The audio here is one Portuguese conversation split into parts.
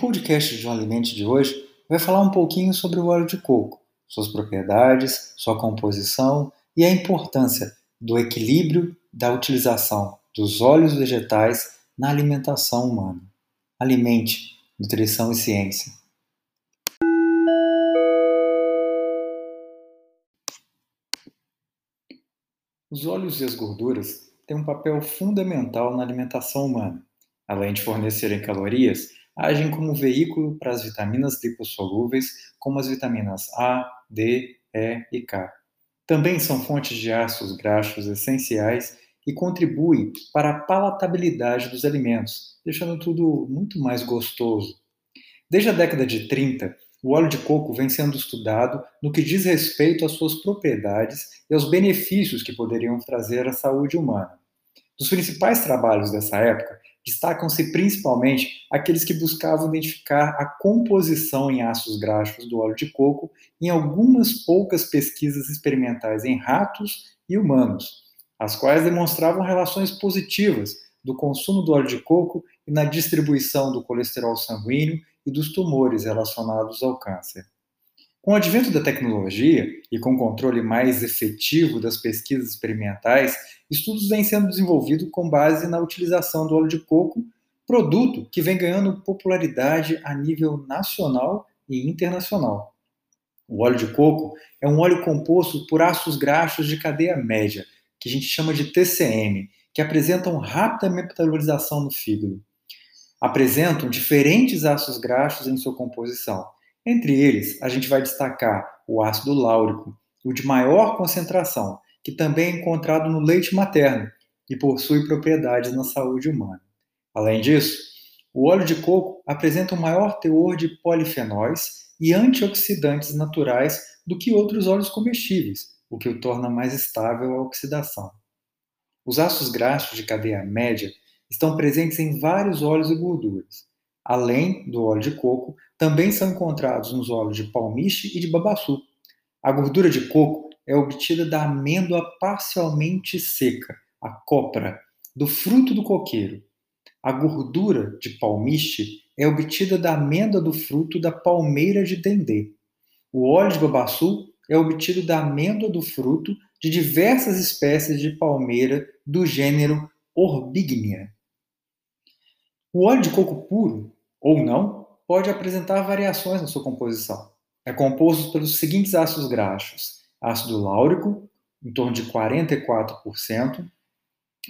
podcast de um alimento de hoje vai falar um pouquinho sobre o óleo de coco, suas propriedades, sua composição e a importância do equilíbrio da utilização dos óleos vegetais na alimentação humana. Alimente, nutrição e ciência. Os óleos e as gorduras têm um papel fundamental na alimentação humana. Além de fornecerem calorias, agem como veículo para as vitaminas lipossolúveis, como as vitaminas A, D, E e K. Também são fontes de ácidos graxos essenciais e contribuem para a palatabilidade dos alimentos, deixando tudo muito mais gostoso. Desde a década de 30, o óleo de coco vem sendo estudado no que diz respeito às suas propriedades e aos benefícios que poderiam trazer à saúde humana. Dos principais trabalhos dessa época Destacam-se principalmente aqueles que buscavam identificar a composição em ácidos graxos do óleo de coco em algumas poucas pesquisas experimentais em ratos e humanos, as quais demonstravam relações positivas do consumo do óleo de coco e na distribuição do colesterol sanguíneo e dos tumores relacionados ao câncer. Com o advento da tecnologia e com o controle mais efetivo das pesquisas experimentais, estudos vêm sendo desenvolvidos com base na utilização do óleo de coco, produto que vem ganhando popularidade a nível nacional e internacional. O óleo de coco é um óleo composto por ácidos graxos de cadeia média, que a gente chama de TCM, que apresentam rápida metabolização no fígado. Apresentam diferentes ácidos graxos em sua composição entre eles, a gente vai destacar o ácido láurico, o de maior concentração, que também é encontrado no leite materno e possui propriedades na saúde humana. Além disso, o óleo de coco apresenta um maior teor de polifenóis e antioxidantes naturais do que outros óleos comestíveis, o que o torna mais estável à oxidação. Os ácidos graxos de cadeia média estão presentes em vários óleos e gorduras. Além do óleo de coco, também são encontrados nos óleos de palmiche e de babaçu. A gordura de coco é obtida da amêndoa parcialmente seca, a copra, do fruto do coqueiro. A gordura de palmiche é obtida da amêndoa do fruto da palmeira de dendê. O óleo de babaçu é obtido da amêndoa do fruto de diversas espécies de palmeira do gênero Orbignia. O óleo de coco puro, ou não, pode apresentar variações na sua composição. É composto pelos seguintes ácidos graxos: ácido láurico, em torno de 44%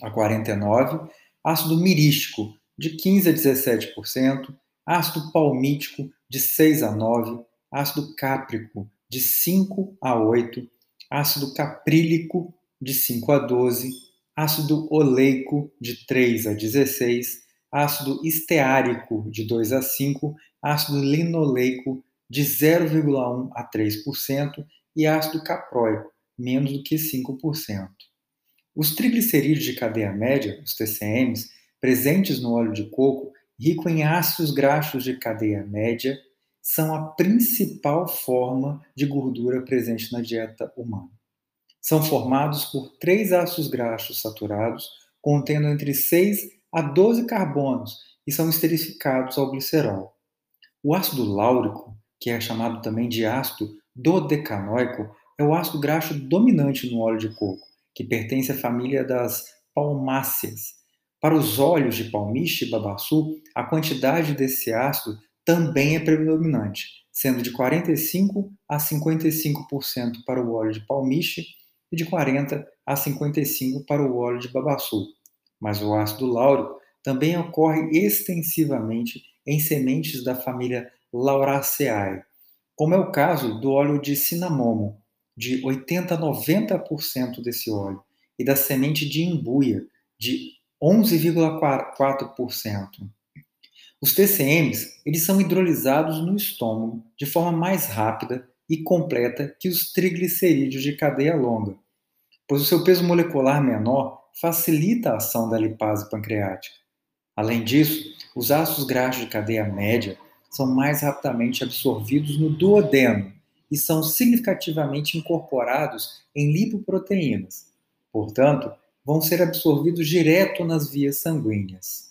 a 49%, ácido mirístico, de 15% a 17%, ácido palmítico, de 6 a 9%, ácido cáprico, de 5 a 8%, ácido caprílico, de 5 a 12%, ácido oleico, de 3 a 16%, ácido esteárico, de 2 a 5%, ácido linoleico de 0,1 a 3% e ácido caproico, menos do que 5%. Os triglicerídeos de cadeia média, os TCMs, presentes no óleo de coco, rico em ácidos graxos de cadeia média, são a principal forma de gordura presente na dieta humana. São formados por três ácidos graxos saturados, contendo entre 6 a 12 carbonos, e são esterificados ao glicerol. O ácido láurico, que é chamado também de ácido dodecanoico, é o ácido graxo dominante no óleo de coco, que pertence à família das palmáceas. Para os óleos de palmiche e babaçu, a quantidade desse ácido também é predominante, sendo de 45 a 55% para o óleo de palmiche e de 40 a 55 para o óleo de babaçu. Mas o ácido láurico também ocorre extensivamente em sementes da família Lauraceae, como é o caso do óleo de cinamomo, de 80 a 90% desse óleo, e da semente de imbuia, de 11,4%. Os TCMs eles são hidrolizados no estômago de forma mais rápida e completa que os triglicerídeos de cadeia longa, pois o seu peso molecular menor facilita a ação da lipase pancreática. Além disso, os ácidos graxos de cadeia média são mais rapidamente absorvidos no duodeno e são significativamente incorporados em lipoproteínas. Portanto, vão ser absorvidos direto nas vias sanguíneas.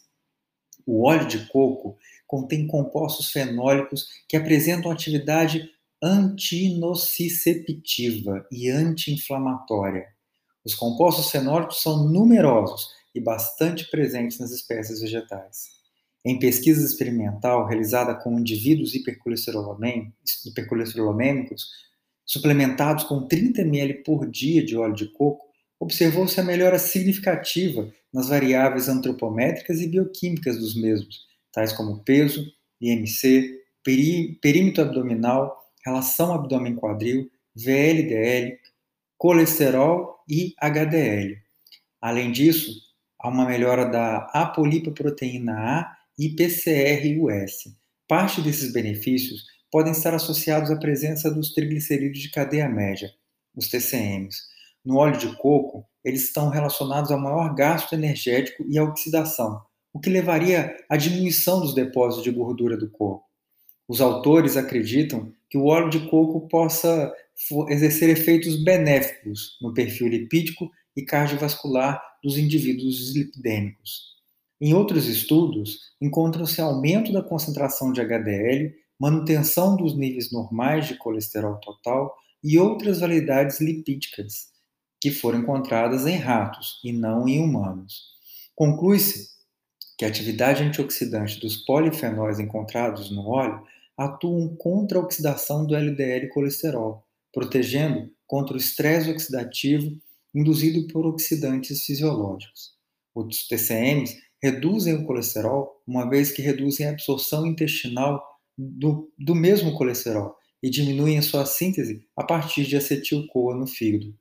O óleo de coco contém compostos fenólicos que apresentam atividade antinociceptiva e anti-inflamatória. Os compostos fenólicos são numerosos e bastante presentes nas espécies vegetais. Em pesquisa experimental realizada com indivíduos hipercolesterolêmicos, suplementados com 30 ml por dia de óleo de coco, observou-se a melhora significativa nas variáveis antropométricas e bioquímicas dos mesmos, tais como peso, IMC, perímetro abdominal, relação abdômen-quadril, VLDL, colesterol e HDL. Além disso, há uma melhora da apolipoproteína A e PCR-US. Parte desses benefícios podem estar associados à presença dos triglicerídeos de cadeia média, os TCMs. No óleo de coco, eles estão relacionados ao maior gasto energético e à oxidação, o que levaria à diminuição dos depósitos de gordura do corpo. Os autores acreditam que o óleo de coco possa exercer efeitos benéficos no perfil lipídico e cardiovascular dos indivíduos lipidêmicos. Em outros estudos, encontram-se aumento da concentração de HDL, manutenção dos níveis normais de colesterol total e outras validades lipídicas, que foram encontradas em ratos e não em humanos. Conclui-se que a atividade antioxidante dos polifenóis encontrados no óleo atuam contra a oxidação do LDL colesterol, protegendo contra o estresse oxidativo induzido por oxidantes fisiológicos. Os TCMs reduzem o colesterol, uma vez que reduzem a absorção intestinal do, do mesmo colesterol e diminuem a sua síntese a partir de acetil-CoA no fígado.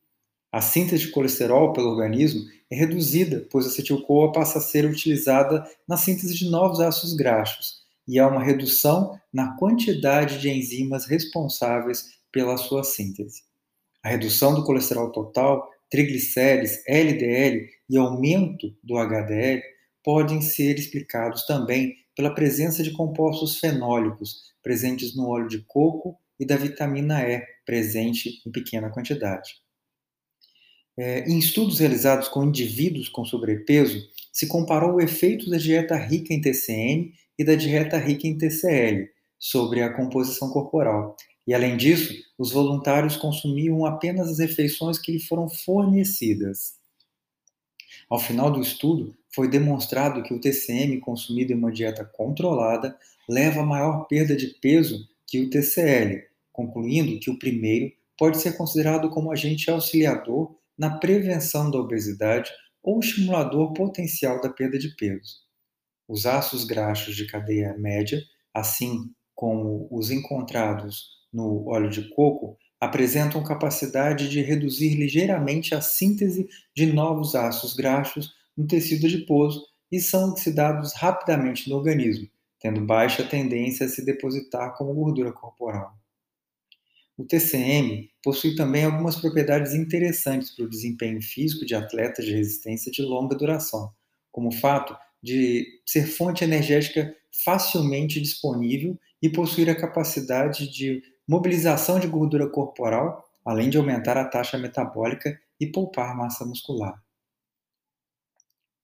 A síntese de colesterol pelo organismo é reduzida, pois a acetil-CoA passa a ser utilizada na síntese de novos ácidos graxos, e há uma redução na quantidade de enzimas responsáveis pela sua síntese. A redução do colesterol total, triglicérides, LDL e aumento do HDL podem ser explicados também pela presença de compostos fenólicos presentes no óleo de coco e da vitamina E presente em pequena quantidade. É, em estudos realizados com indivíduos com sobrepeso, se comparou o efeito da dieta rica em TCM e da dieta rica em TCL sobre a composição corporal. E além disso, os voluntários consumiam apenas as refeições que lhe foram fornecidas. Ao final do estudo, foi demonstrado que o TCM consumido em uma dieta controlada leva a maior perda de peso que o TCL, concluindo que o primeiro pode ser considerado como agente auxiliador na prevenção da obesidade ou estimulador potencial da perda de peso. Os ácidos graxos de cadeia média, assim como os encontrados no óleo de coco, apresentam capacidade de reduzir ligeiramente a síntese de novos ácidos graxos no tecido adiposo e são oxidados rapidamente no organismo, tendo baixa tendência a se depositar como gordura corporal. O TCM possui também algumas propriedades interessantes para o desempenho físico de atletas de resistência de longa duração, como o fato de ser fonte energética facilmente disponível e possuir a capacidade de mobilização de gordura corporal, além de aumentar a taxa metabólica e poupar massa muscular.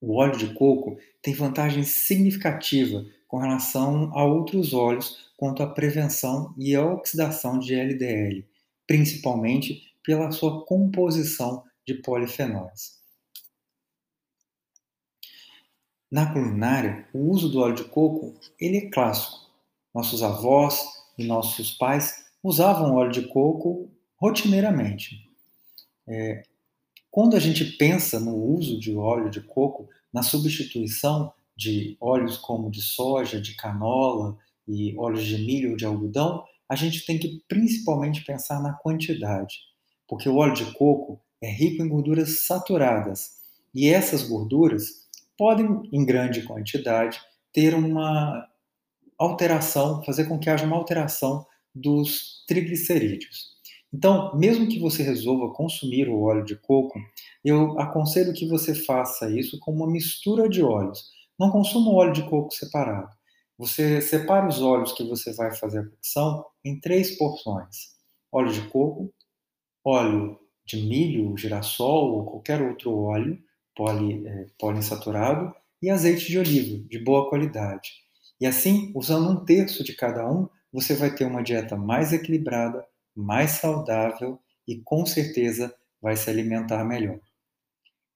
O óleo de coco tem vantagem significativa com relação a outros óleos quanto à prevenção e à oxidação de LDL, principalmente pela sua composição de polifenóis. Na culinária, o uso do óleo de coco ele é clássico. Nossos avós e nossos pais usavam óleo de coco rotineiramente. É, quando a gente pensa no uso de óleo de coco, na substituição de óleos como de soja, de canola e óleos de milho ou de algodão, a gente tem que principalmente pensar na quantidade, porque o óleo de coco é rico em gorduras saturadas e essas gorduras podem, em grande quantidade, ter uma alteração, fazer com que haja uma alteração dos triglicerídeos. Então, mesmo que você resolva consumir o óleo de coco, eu aconselho que você faça isso com uma mistura de óleos. Não consuma o óleo de coco separado. Você separa os óleos que você vai fazer a cocção em três porções: óleo de coco, óleo de milho, girassol ou qualquer outro óleo poli, é, poliinsaturado e azeite de oliva de boa qualidade. E assim, usando um terço de cada um, você vai ter uma dieta mais equilibrada, mais saudável e com certeza vai se alimentar melhor.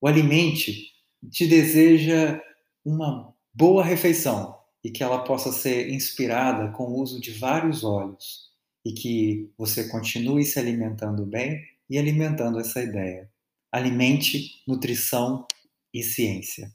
O Alimente te deseja uma boa refeição e que ela possa ser inspirada com o uso de vários óleos e que você continue se alimentando bem e alimentando essa ideia. Alimente, nutrição e ciência.